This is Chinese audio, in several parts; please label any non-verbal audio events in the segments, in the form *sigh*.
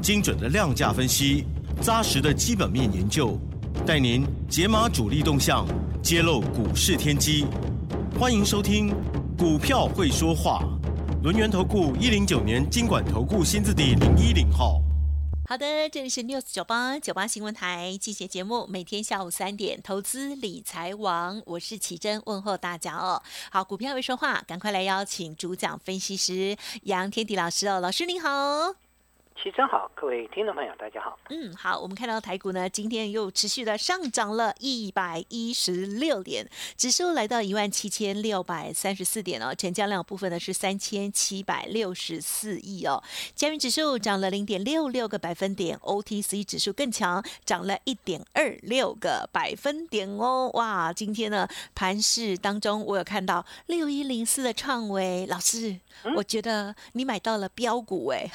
精准的量价分析，扎实的基本面研究，带您解码主力动向，揭露股市天机。欢迎收听《股票会说话》，轮源投顾一零九年经管投顾新字第零一零号。好的，这里是 News 九八九八新闻台，季节节目，每天下午三点，投资理财王，我是奇珍，问候大家哦。好，股票会说话，赶快来邀请主讲分析师杨天迪老师哦，老师您好。齐真好，各位听众朋友，大家好。嗯，好，我们看到台股呢，今天又持续的上涨了一百一十六点，指数来到一万七千六百三十四点哦，成交量部分呢是三千七百六十四亿哦。加元指数涨了零点六六个百分点，OTC 指数更强，涨了一点二六个百分点哦。哇，今天呢盘市当中，我有看到六一零四的创维老师，我觉得你买到了标股哎。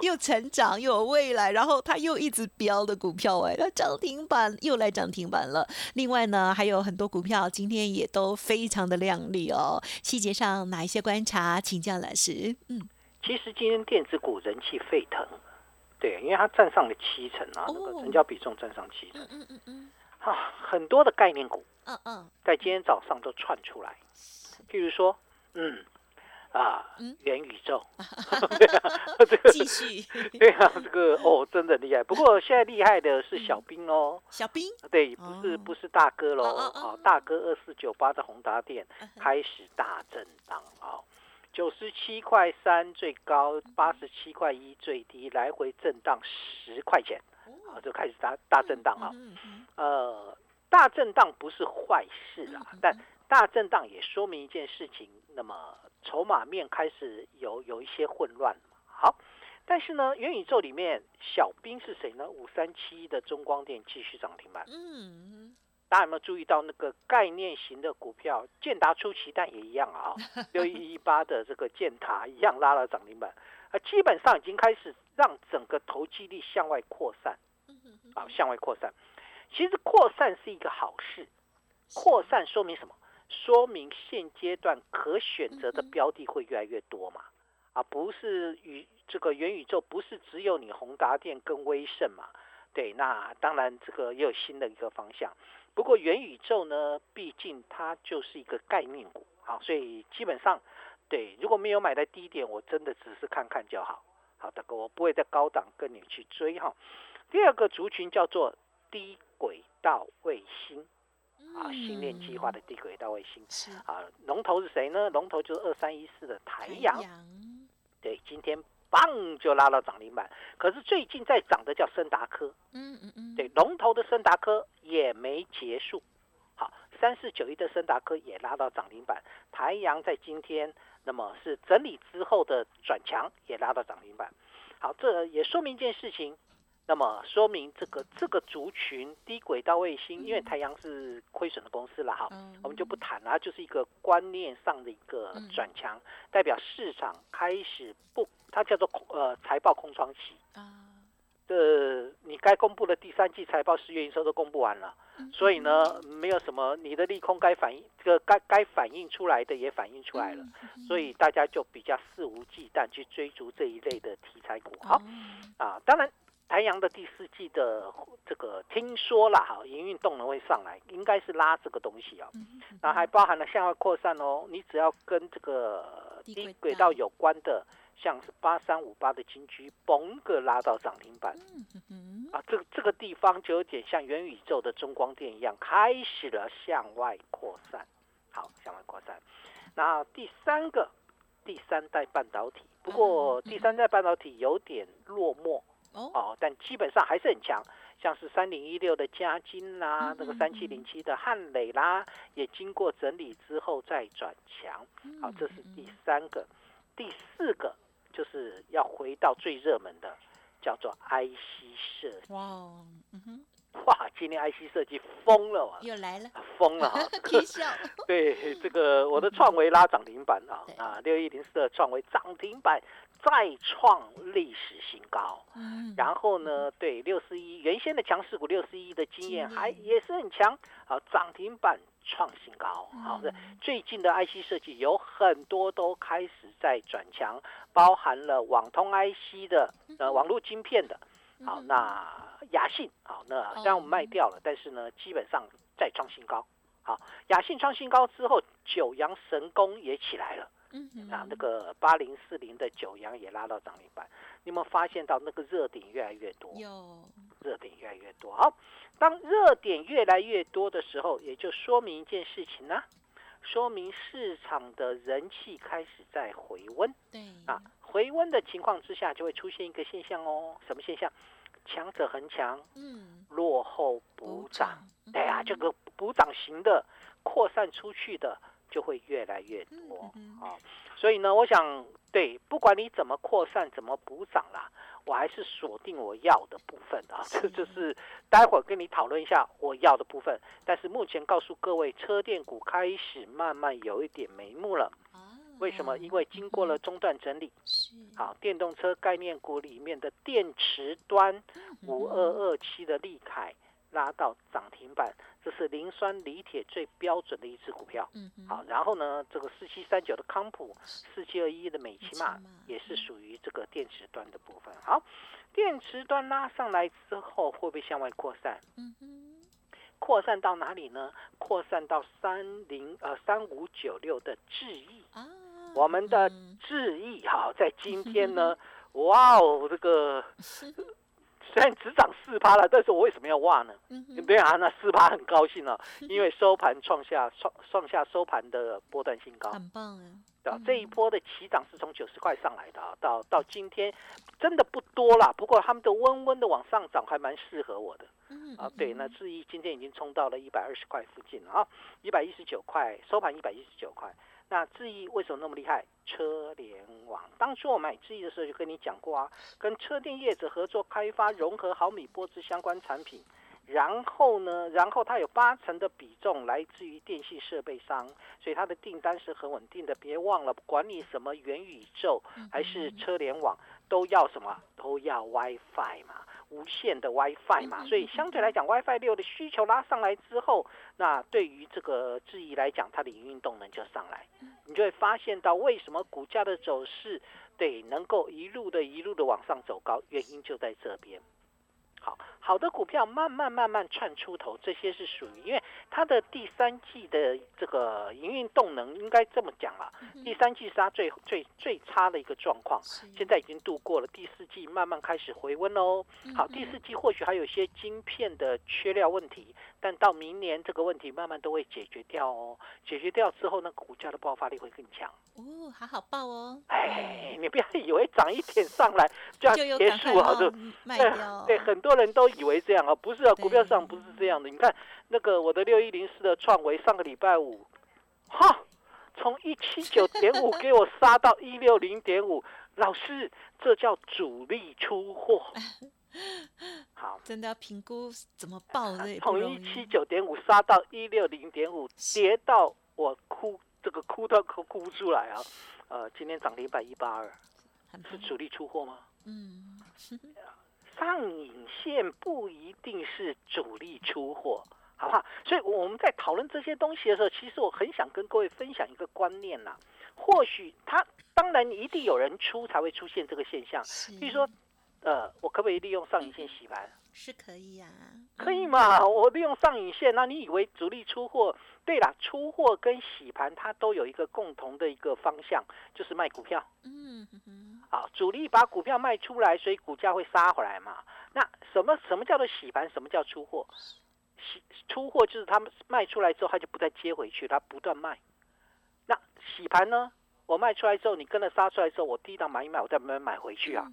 *laughs* 又成长又有未来，然后它又一直飙的股票哎，它涨停板又来涨停板了。另外呢，还有很多股票今天也都非常的亮丽哦。细节上哪一些观察，请教老师。嗯，其实今天电子股人气沸腾，对，因为它占上了七成啊，那个成交比重占上七成。嗯嗯嗯啊，很多的概念股，嗯嗯，在今天早上都窜出来，譬如说，嗯。啊，元宇宙，*laughs* *laughs* 对啊，这个继续，对啊，这个哦，真的厉害。不过现在厉害的是小兵哦，*laughs* 小兵，对，不是不是大哥喽，哦，大哥二四九八的宏达店开始大震荡啊，九十七块三最高，八十七块一最低，来回震荡十块钱，好，就开始大大震荡啊。呃，大震荡不是坏事啊，但大震荡也说明一件事情，那么。筹码面开始有有一些混乱好，但是呢，元宇宙里面小兵是谁呢？五三七一的中光电继续涨停板。嗯，大家有没有注意到那个概念型的股票？建达出奇蛋也一样啊，*laughs* 六一一八的这个建塔一样拉了涨停板啊，基本上已经开始让整个投机力向外扩散。啊，向外扩散，其实扩散是一个好事，扩散说明什么？说明现阶段可选择的标的会越来越多嘛？啊，不是宇这个元宇宙不是只有你宏达电跟威盛嘛？对，那当然这个也有新的一个方向。不过元宇宙呢，毕竟它就是一个概念股，啊，所以基本上对，如果没有买在低点，我真的只是看看就好。好的，我不会在高档跟你去追哈。第二个族群叫做低轨道卫星。啊，星链计划的低轨道卫星是啊，龙头是谁呢？龙头就是二三一四的台阳，对，今天棒就拉到涨停板。可是最近在涨的叫森达科，嗯嗯嗯，对，龙头的森达科也没结束。好，三四九一的森达科也拉到涨停板。台阳在今天那么是整理之后的转强，也拉到涨停板。好，这也说明一件事情。那么说明这个这个族群低轨道卫星，因为太阳是亏损的公司了哈，我们就不谈了，就是一个观念上的一个转强，代表市场开始不，它叫做呃财报空窗期啊。这你该公布的第三季财报、十月营收都公布完了，所以呢，没有什么你的利空该反映，这个该该反映出来的也反映出来了，所以大家就比较肆无忌惮去追逐这一类的题材股。好啊，当然。台阳的第四季的这个听说了哈，营运动能会上来，应该是拉这个东西啊。那还包含了向外扩散哦。你只要跟这个低轨道有关的，像是八三五八的金居，嘣个拉到涨停板。啊，这这个地方就有点像元宇宙的中光电一样，开始了向外扩散。好，向外扩散。那第三个，第三代半导体，不过第三代半导体有点落寞。哦，但基本上还是很强，像是三零一六的嘉金啦，那个三七零七的汉磊啦，也经过整理之后再转强。好，这是第三个，第四个就是要回到最热门的叫做 IC 设计。哇，嗯哼，哇，今天 IC 设计疯了啊！又来了，疯了哈！*laughs* 皮笑。*laughs* 对，这个我的创维拉涨停板啊 *laughs* 啊，六一零四的创维涨停板再创历史新高。嗯，然后呢，对六四一原先的强势股六四一的经验还也是很强，好涨停板创新高。好的，嗯最近的 IC 设计有很多都开始在转强，包含了网通 IC 的呃网络晶片的。好，嗯那雅信好，那虽然我们卖掉了，但是呢，基本上再创新高。好，雅信创新高之后，九阳神功也起来了。嗯哼，啊，那个八零四零的九阳也拉到涨停板，你有没有发现到那个热点越来越多？有，热点越来越多。好，当热点越来越多的时候，也就说明一件事情呢、说明市场的人气开始在回温对，啊。回温的情况之下，就会出现一个现象哦，什么现象？强者恒强，嗯，落后补涨。，嗯对啊，这个补涨型的扩散出去的就会越来越多啊、所以呢，我想对，不管你怎么扩散、怎么补涨啦，我还是锁定我要的部分啊。这就是待会儿跟你讨论一下我要的部分。但是目前告诉各位，车电股开始慢慢有一点眉目了。啊，为什么？因为经过了中段整理，好，电动车概念股里面的电池端嗯五二二七的利凯拉到涨停板，这是磷酸锂铁最标准的一只股票。嗯哼，好，然后呢，这个四七三九的康普，四七二一的美骑马美骑马也是属于这个电池端的部分。好，电池端拉上来之后，会不会向外扩散？嗯哼，扩散到哪里呢？扩散到三零呃三五九六的智易，啊，我们的嗯智易哈，在今天呢，*laughs* 哇哦，这个 *laughs* *laughs* 虽然只涨四趴了，但是我为什么要哇呢？嗯哼，对啊，那四趴很高兴啊，*laughs* 因为收盘创下创创下收盘的波段新高。很棒啊，对啊嗯这一波的起涨是从九十块上来的啊，到到今天真的不多啦。不过他们的温温的往上涨，还蛮适合我的嗯啊。对，那智毅今天已经冲到了一百二十块附近了啊，一百一十九块收盘一百一十九块。那智易为什么那么厉害？车联网，当初我买智易的时候就跟你讲过啊，跟车电业者合作开发融合毫米波之相关产品。然后呢，然后它有八成的比重来自于电信设备商，所以它的订单是很稳定的。别忘了，管你什么元宇宙还是车联网，都要什么？都要 WiFi 嘛，无线的 WiFi 嘛。所以相对来讲，WiFi 六的需求拉上来之后，那对于这个质疑来讲，它的营运动能就上来，你就会发现到为什么股价的走势对能够一路的一路的往上走高，原因就在这边。好好的股票慢慢慢慢窜出头，这些是属于因为它的第三季的这个营运动能，应该这么讲了，第三季是它最最最差的一个状况，现在已经度过了，第四季慢慢开始回温喽。好，第四季或许还有一些晶片的缺料问题，但到明年这个问题慢慢都会解决掉哦。解决掉之后呢，股价的爆发力会更强。哦，好好报哦，哎，你不要以为涨一点上来 *laughs* 就要结束啊，就卖对掉，*laughs* 对，很多人都以为这样啊，不是啊，股票市场不是这样的。你看那个我的六一零四的创维，上个礼拜五，哈，从一七九点五给我杀到一六零点五，老师，这叫主力出货。*laughs* *laughs* 好，真的要评估怎么报从一七九点五杀到一六零点五，跌到我哭，这个哭都哭哭不出来啊。呃，今天涨停板一八二，是主力出货吗？嗯，*laughs* 上影线不一定是主力出货，好不好？所以我们在讨论这些东西的时候，其实我很想跟各位分享一个观念呐。或许它当然一定有人出才会出现这个现象，是，比如说，呃，我可不可以利用上影线洗盘？是可以呀，可以嘛？我利用上影线，那你以为主力出货？对啦，出货跟洗盘它都有一个共同的一个方向，就是卖股票。嗯哼哼，啊，主力把股票卖出来，所以股价会杀回来嘛。那什么什么叫做洗盘？什么叫出货？洗出货就是他们卖出来之后，他就不再接回去，他不断卖。那洗盘呢？我卖出来之后，你跟着杀出来之后，我第一档买一买，我再慢慢买回去啊。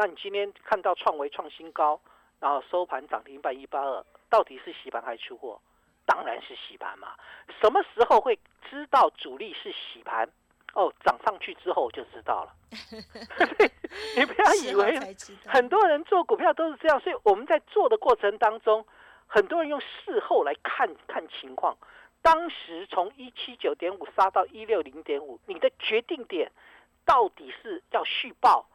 那你今天看到创维创新高，然后收盘涨停板一八二，到底是洗盘还是出货？当然是洗盘嘛。什么时候会知道主力是洗盘？哦，涨上去之后我就知道了。*laughs* 你不要以为很多人做股票都是这样，所以我们在做的过程当中，很多人用事后来看看情况。当时从一七九点五杀到一六零点五，你的决定点到底是要续报，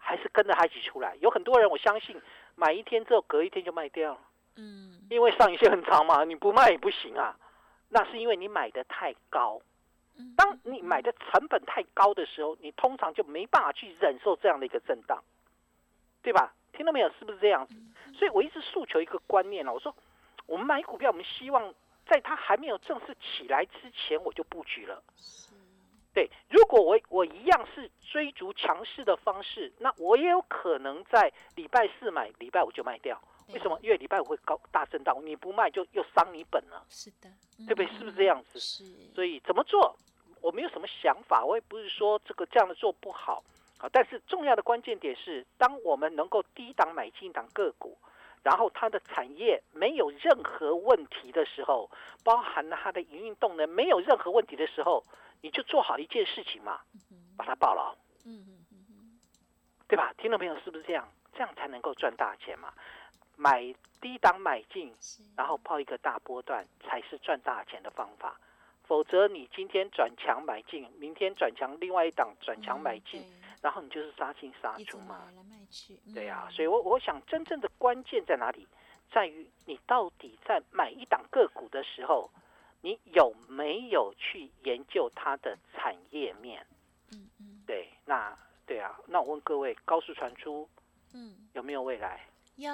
还是跟着他一起出来？有很多人我相信买一天之后隔一天就卖掉了，嗯，因为上影线很长嘛，你不卖也不行啊。那是因为你买的太高。当你买的成本太高的时候，你通常就没办法去忍受这样的一个震荡，对吧？听到没有？是不是这样子？所以我一直诉求一个观念了，我说我们买股票，我们希望在它还没有正式起来之前，我就布局了。对，如果我我一样是追逐强势的方式，那我也有可能在礼拜四买，礼拜五就卖掉。为什么？因为礼拜五会高大震荡，你不卖就又伤你本了。是的，对不对？是不是这样子？是。所以怎么做？我没有什么想法，我也不是说这个这样的做不好啊。但是重要的关键点是，当我们能够低档买进一档个股，然后它的产业没有任何问题的时候，包含了它的营运动能没有任何问题的时候，你就做好一件事情嘛，把它报牢。嗯嗯嗯嗯，对吧？听众朋友是不是这样？这样才能够赚大钱嘛？买低档买进，然后抛一个大波段，才是赚大钱的方法。否则，你今天转强买进，明天转强，另外一档转强买进，然后你就是杀进杀出嘛。对呀，所以我我想真正的关键在哪里？在于你到底在买一档个股的时候，你有没有去研究它的产业面？嗯嗯。对，那对啊，那我问各位，高速传输，嗯，有没有未来？有。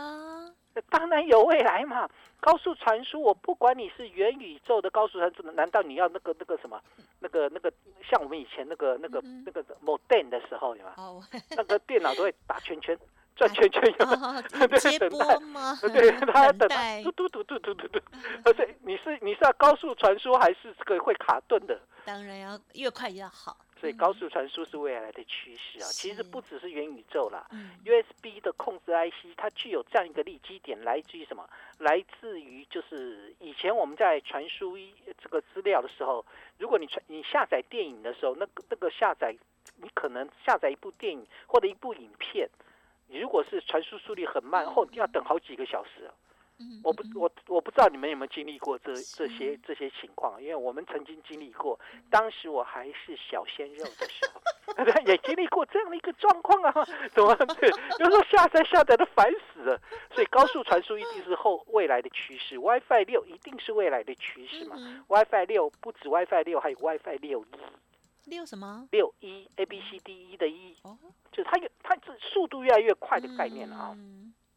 当然有未来嘛！高速传输，我不管你是元宇宙的高速传输，难道你要那个那个什么，那个那个像我们以前那个那个那个 modem 的时候，有吗？那个电脑都会打圈圈、转圈圈，有 *laughs* 对，等待吗？对，他等待，嘟嘟嘟嘟嘟嘟嘟。而且你是你是要高速传输，还是这个会卡顿的？当然要越快越好。所以高速传输是未来的趋势啊！其实不只是元宇宙啦，USB 的控制 IC 它具有这样一个利基点，来自于什么？来自于就是以前我们在传输这个资料的时候，如果你传你下载电影的时候，那个那个下载你可能下载一部电影或者一部影片，你如果是传输速率很慢，后要等好几个小时。我不我我不知道你们有没有经历过这这些这些情况，因为我们曾经经历过，当时我还是小鲜肉的时候，*laughs* *laughs* 也经历过这样的一个状况啊，怎么对？*laughs* 有时候下载下载的烦死了，所以高速传输一定是后未来的趋势，WiFi 六一定是未来的趋势嘛？WiFi 六不止 WiFi 六，还有 WiFi 六一，六什么？六一 A B C D E 的一，就是它越它这速度越来越快的概念了啊。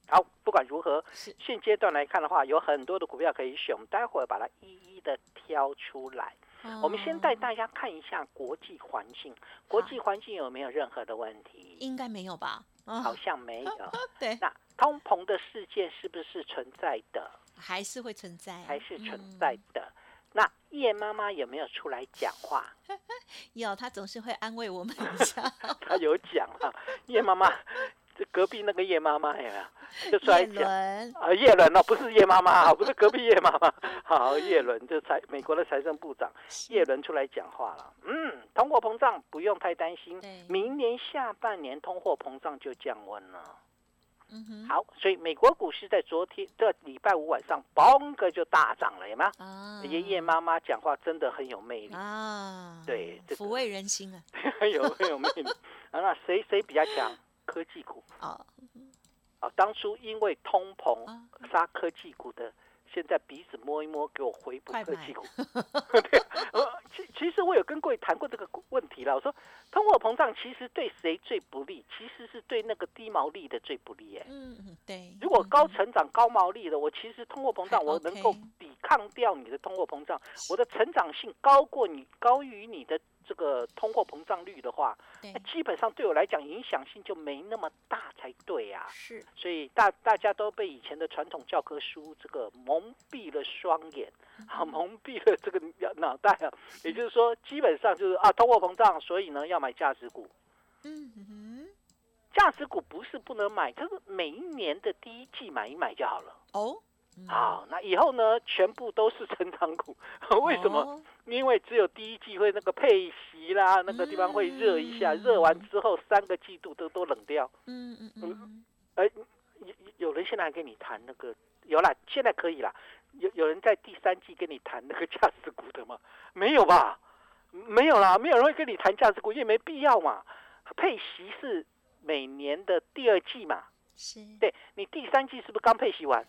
好，不管如何，现阶段来看的话，有很多的股票可以选。我们待会儿把它一一的挑出来。我们先带大家看一下国际环境，国际环境有没有任何的问题？应该没有吧？好像没有。*laughs* 对。那通膨的事件是不是存在的？还是会存在？还是存在的。那叶妈妈有没有出来讲话？*laughs* 有，她总是会安慰我们一下。*laughs* 她有讲啊，叶妈妈。隔壁那个叶妈妈有没有？就出来讲啊，叶伦哦，不是叶妈妈，*laughs* 不是隔壁叶妈妈，好，叶伦就财美国的财政部长叶伦出来讲话了。嗯，通货膨胀不用太担心，明年下半年通货膨胀就降温了。嗯哼，好，所以美国股市在昨天这礼拜五晚上，嘣个就大涨了，有吗？啊，爷爷妈妈讲话真的很有魅力。啊，对，抚慰人心啊，很 *laughs* 有很有魅力。*laughs* 啊，那谁谁比较强？科技股。啊，啊，当初因为通膨杀科技股的，现在鼻子摸一摸，给我回补科技股。*laughs* 对，呃，其其实我有跟各位谈过这个问题了。我说，通货膨胀其实对谁最不利？其实是对那个低毛利的最不利。哎，嗯嗯，对。如果高成长高毛利的，我其实通货膨胀我能够抵抗掉你的通货膨胀，我的成长性高过你，高于你的。这个通货膨胀率的话，基本上对我来讲影响性就没那么大才对啊。是，所以大大家都被以前的传统教科书这个蒙蔽了双眼，啊，*laughs* 蒙蔽了这个脑袋啊。也就是说，基本上就是啊，通货膨胀，所以呢要买价值股。嗯哼，价值股不是不能买，可是每一年的第一季买一买就好了。哦。好，那以后呢，全部都是成长股。*laughs* 为什么？因为只有第一季会那个配息啦，那个地方会热一下，热完之后三个季度都都冷掉。嗯嗯嗯。哎，有有人现在还跟你谈那个？有了，现在可以了。有有人在第三季跟你谈那个价值股的吗？没有吧？没有啦，没有人会跟你谈价值股，因为没必要嘛。配息是每年的第二季嘛？是。对你第三季是不是刚配息完？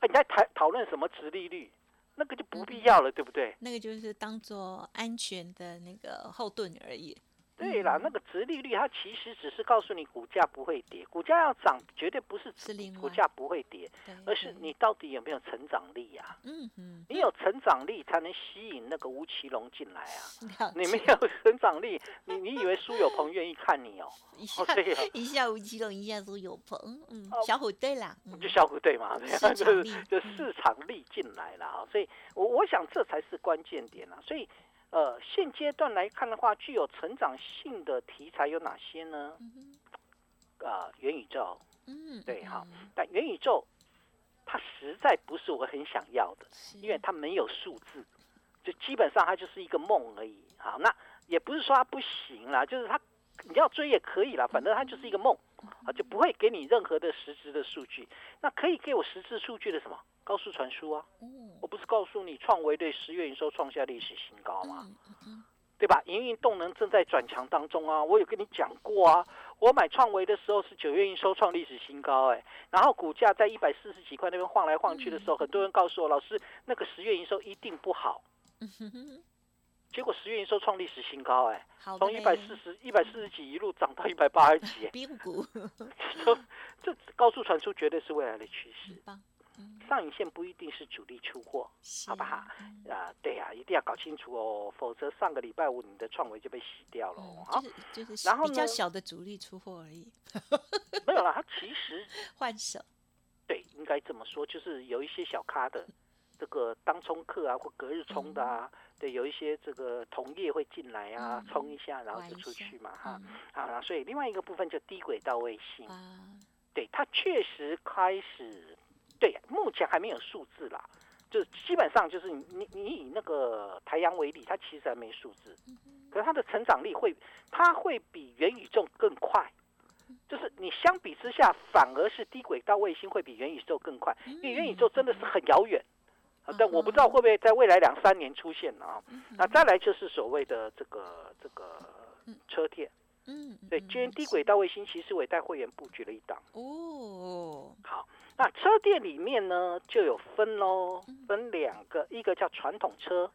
哎，你在谈讨论什么值利率？那个就不必要了，对不对？那个就是当做安全的那个后盾而已。对啦，那个殖利率它其实只是告诉你股价不会跌，股价要涨绝对不是股价不会跌，而是你到底有没有成长力呀？嗯嗯，你有成长力才能吸引那个吴奇隆进来啊！你没有成长力，你你以为苏有朋愿意看你哦？*laughs* 一下一下吴奇隆，一下苏有朋，嗯，小虎队啦，就小虎队嘛，就是就市场力进来了啊！所以我我想这才是关键点啊！所以。呃，现阶段来看的话，具有成长性的题材有哪些呢？啊，元宇宙，嗯，对好，但元宇宙它实在不是我很想要的，因为它没有数字，就基本上它就是一个梦而已。好，那也不是说它不行啦，就是它你要追也可以啦，反正它就是一个梦啊，就不会给你任何的实质的数据。那可以给我实质数据的什么？高速传输啊，我不是告诉你创维对十月营收创下历史新高吗？对吧？营运动能正在转强当中啊，我有跟你讲过啊。我买创维的时候是九月营收创历史新高，哎，然后股价在一百四十几块那边晃来晃去的时候，很多人告诉我，老师那个十月营收一定不好。结果十月营收创历史新高，哎，从一百四十一百四十几一路涨到一百八十几，*laughs* 冰股。*laughs* 这高速传输绝对是未来的趋势。上影线不一定是主力出货，好不好？啊，对呀，一定要搞清楚哦，否则上个礼拜五你的创维就被洗掉了。好，就是然后比较小的主力出货而已。*laughs* 没有啦，它其实 *laughs* 换手。对，应该这么说，就是有一些小咖的这个当冲客啊，或隔日冲的啊，对，有一些这个同业会进来啊，冲一下，然后就出去嘛，哈。啊，所以另外一个部分就低轨道卫星，对，它确实开始。对，目前还没有数字啦，就是基本上就是你你你以那个台阳为例，它其实还没数字，可是它的成长力会，它会比元宇宙更快，就是你相比之下，反而是低轨道卫星会比元宇宙更快，因为元宇宙真的是很遥远，但我不知道会不会在未来两三年出现啊。那再来就是所谓的这个这个车电，嗯，对，今天低轨道卫星其实我也带会员布局了一档哦，好。那车店里面呢，就有分喽，分两个，一个叫传统车，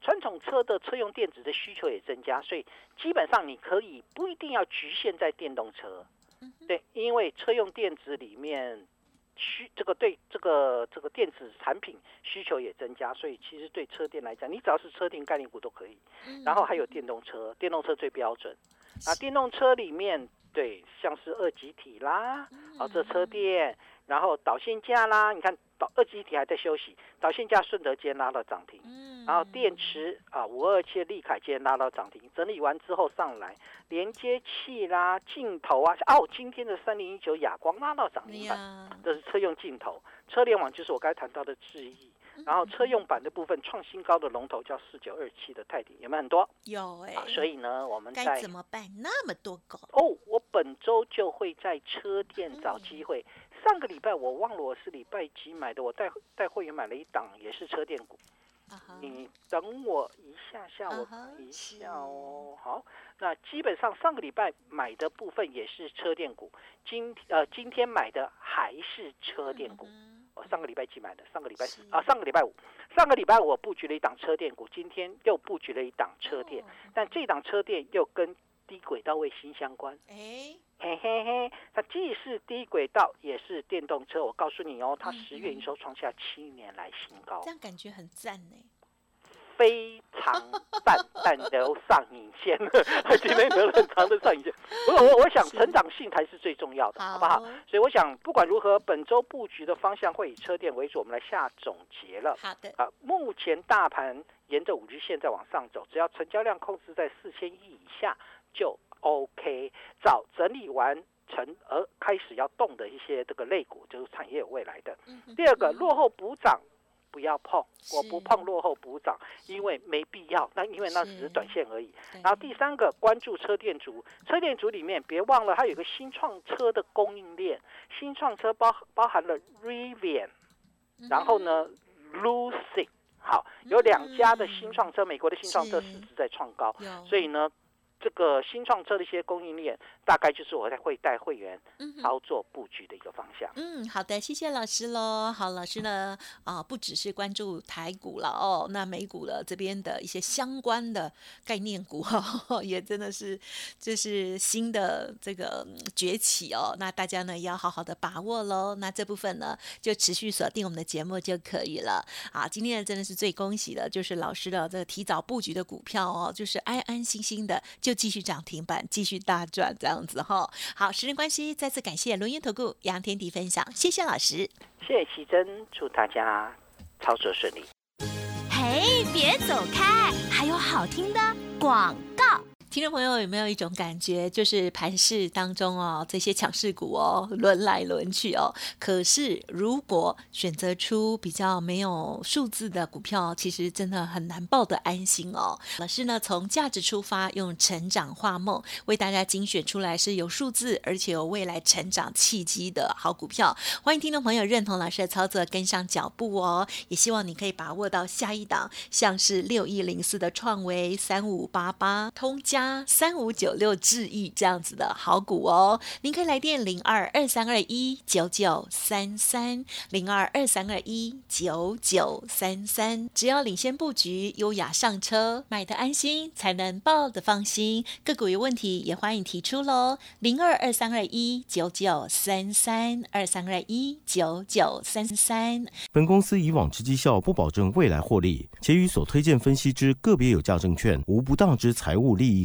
传统车的车用电子的需求也增加，所以基本上你可以不一定要局限在电动车，对，因为车用电子里面需这个对这个这个电子产品需求也增加，所以其实对车店来讲，你只要是车店概念股都可以，然后还有电动车，电动车最标准，啊，电动车里面对像是二级体啦，啊，这车店。然后导线架啦，你看导二级体还在休息，导线架顺德间拉到涨停，嗯，然后电池啊五二七利凯间拉到涨停，整理完之后上来，连接器啦镜头啊，哦今天的三零一九亚光拉到涨停板，这是车用镜头，车联网就是我刚才谈到的智易。然后车用版的部分创新高的龙头叫四九二七的泰迪，有没有很多？有哎。所以呢，我们该怎么办？那么多狗哦，我本周就会在车店找机会。上个礼拜我忘了我是礼拜几买的，我带带会员买了一档，也是车电股。你等我一下下，我看一下哦。好，那基本上上个礼拜买的部分也是车电股，今呃今天买的还是车电股。我上个礼拜几买的？上个礼拜四啊，上个礼拜五，上个礼拜我布局了一档车电股，今天又布局了一档车电，但这档车电又跟低轨道卫星相关。哎，嘿嘿嘿，它既是低轨道，也是电动车。我告诉你哦，它十月营收创下七年来新高，这样感觉很赞呢。非常淡淡的上影线，*laughs* *laughs* 今天留了很长的上影线。我我我想成长性才是最重要的，好不好？所以我想不管如何，本周布局的方向会以车电为主。我们来下总结了。好的。啊，目前大盘沿着五日线在往上走，只要成交量控制在四千亿以下就 OK。找整理完成而开始要动的一些这个类股，就是产业有未来的。第二个，落后补涨不要碰，我不碰落后补涨，因为没必要。那因为那只是短线而已。然后第三个，关注车电族，车电族里面别忘了它有个新创车的供应链，新创车包包含了 Rivian，然后呢 Lucid，好，有两家的新创车，美国的新创车市值在创高，所以呢。这个新创车的一些供应链，大概就是我在会带会员操作布局的一个方向。嗯，好的，谢谢老师喽。好，老师呢啊，不只是关注台股了哦，那美股了这边的一些相关的概念股哈，*laughs* 也真的是这是新的这个崛起哦。那大家呢要好好的把握喽。那这部分呢就持续锁定我们的节目就可以了。啊，今天真的是最恭喜的，就是老师的这个提早布局的股票哦，就是安安心心的就。继续涨停板，继续大赚，这样子哈。好，时间关系，再次感谢轮源投顾杨天迪分享，谢谢老师，谢谢奇珍，祝大家操作顺利。嘿，别走开，还有好听的广告。听众朋友有没有一种感觉，就是盘市当中哦，这些强势股哦轮来轮去哦，可是如果选择出比较没有数字的股票，其实真的很难抱得安心哦。老师呢从价值出发，用成长画梦为大家精选出来是有数字而且有未来成长契机的好股票。欢迎听众朋友认同老师的操作，跟上脚步哦。也希望你可以把握到下一档，像是六一零四的创维、三五八八通家。三五九六智易这样子的好股哦，您可以来电零二二三二一九九三三零二二三二一九九三三，只要领先布局，优雅上车，买的安心，才能抱的放心。个股有问题也欢迎提出喽，零二二三二一九九三三二三二一九九三三。本公司以往之绩效不保证未来获利，且与所推荐分析之个别有价证券无不当之财务利益。